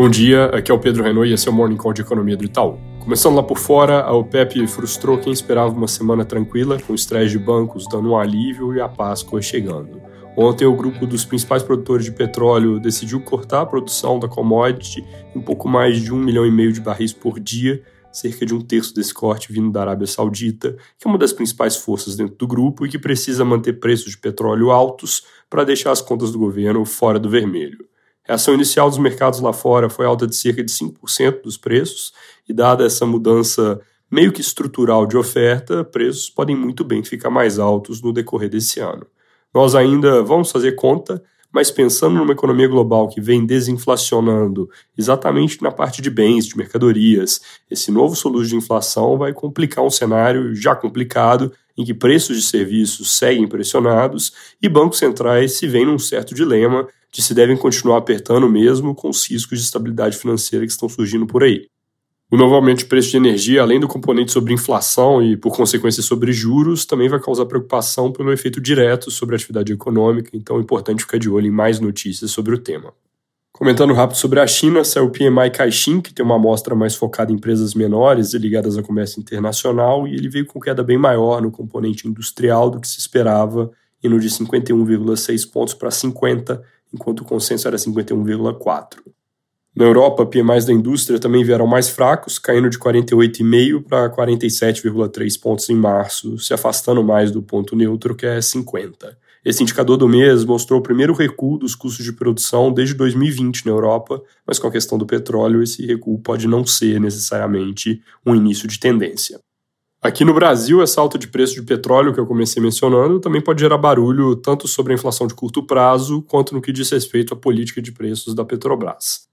Bom dia, aqui é o Pedro Renault e esse é o Morning Call de Economia do Itaú. Começando lá por fora, a OPEP frustrou quem esperava uma semana tranquila, com estresse de bancos dando um alívio e a Páscoa chegando. Ontem, o grupo dos principais produtores de petróleo decidiu cortar a produção da commodity em um pouco mais de um milhão e meio de barris por dia, cerca de um terço desse corte vindo da Arábia Saudita, que é uma das principais forças dentro do grupo e que precisa manter preços de petróleo altos para deixar as contas do governo fora do vermelho. A inicial dos mercados lá fora foi alta de cerca de 5% dos preços, e dada essa mudança meio que estrutural de oferta, preços podem muito bem ficar mais altos no decorrer desse ano. Nós ainda vamos fazer conta, mas pensando numa economia global que vem desinflacionando exatamente na parte de bens, de mercadorias, esse novo soluço de inflação vai complicar um cenário já complicado em que preços de serviços seguem pressionados e bancos centrais se veem num certo dilema de se devem continuar apertando mesmo com os riscos de estabilidade financeira que estão surgindo por aí. O novo aumento de preço de energia, além do componente sobre inflação e, por consequência, sobre juros, também vai causar preocupação pelo efeito direto sobre a atividade econômica, então é importante ficar de olho em mais notícias sobre o tema. Comentando rápido sobre a China, saiu o PMI Caixin, que tem uma amostra mais focada em empresas menores e ligadas ao comércio internacional, e ele veio com queda bem maior no componente industrial do que se esperava, indo de 51,6 pontos para 50, enquanto o consenso era 51,4. Na Europa, PMIs da indústria também vieram mais fracos, caindo de 48,5 para 47,3 pontos em março, se afastando mais do ponto neutro, que é 50. Esse indicador do mês mostrou o primeiro recuo dos custos de produção desde 2020 na Europa, mas com a questão do petróleo, esse recuo pode não ser necessariamente um início de tendência. Aqui no Brasil, essa alta de preço de petróleo que eu comecei mencionando também pode gerar barulho tanto sobre a inflação de curto prazo quanto no que diz respeito à política de preços da Petrobras.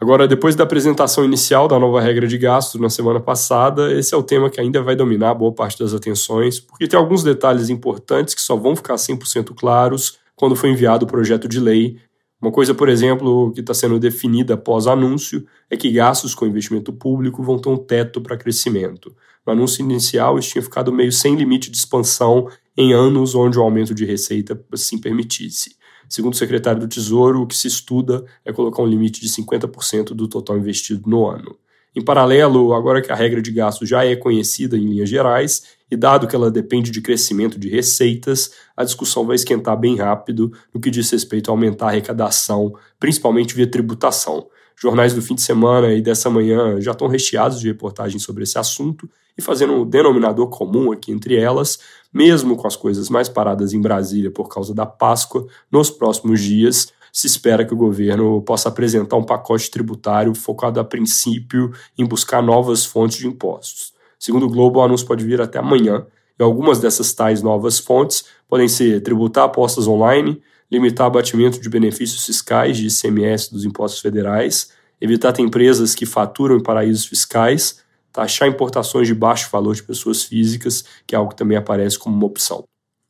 Agora, depois da apresentação inicial da nova regra de gastos na semana passada, esse é o tema que ainda vai dominar boa parte das atenções, porque tem alguns detalhes importantes que só vão ficar 100% claros quando for enviado o projeto de lei. Uma coisa, por exemplo, que está sendo definida após anúncio é que gastos com investimento público vão ter um teto para crescimento. No anúncio inicial, isso tinha ficado meio sem limite de expansão em anos onde o aumento de receita assim permitisse. Segundo o secretário do Tesouro, o que se estuda é colocar um limite de 50% do total investido no ano. Em paralelo, agora que a regra de gasto já é conhecida em linhas gerais, e dado que ela depende de crescimento de receitas, a discussão vai esquentar bem rápido no que diz respeito a aumentar a arrecadação, principalmente via tributação. Jornais do fim de semana e dessa manhã já estão recheados de reportagens sobre esse assunto e fazendo um denominador comum aqui entre elas, mesmo com as coisas mais paradas em Brasília por causa da Páscoa, nos próximos dias se espera que o governo possa apresentar um pacote tributário focado a princípio em buscar novas fontes de impostos. Segundo o Globo, o anúncio pode vir até amanhã, e algumas dessas tais novas fontes podem ser tributar apostas online, limitar abatimento de benefícios fiscais de ICMS dos impostos federais, evitar ter empresas que faturam em paraísos fiscais, taxar importações de baixo valor de pessoas físicas, que é algo que também aparece como uma opção.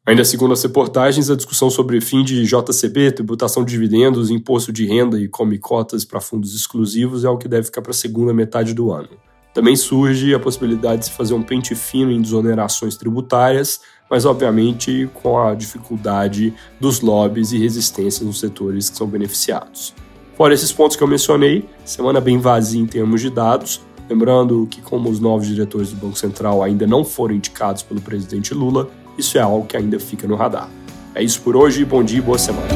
Ainda segundo as reportagens, a discussão sobre fim de JCP, tributação de dividendos, imposto de renda e come cotas para fundos exclusivos é algo que deve ficar para a segunda metade do ano. Também surge a possibilidade de se fazer um pente fino em desonerações tributárias, mas obviamente com a dificuldade dos lobbies e resistências nos setores que são beneficiados. Fora esses pontos que eu mencionei, semana bem vazia em termos de dados, lembrando que como os novos diretores do Banco Central ainda não foram indicados pelo presidente Lula, isso é algo que ainda fica no radar. É isso por hoje, bom dia e boa semana.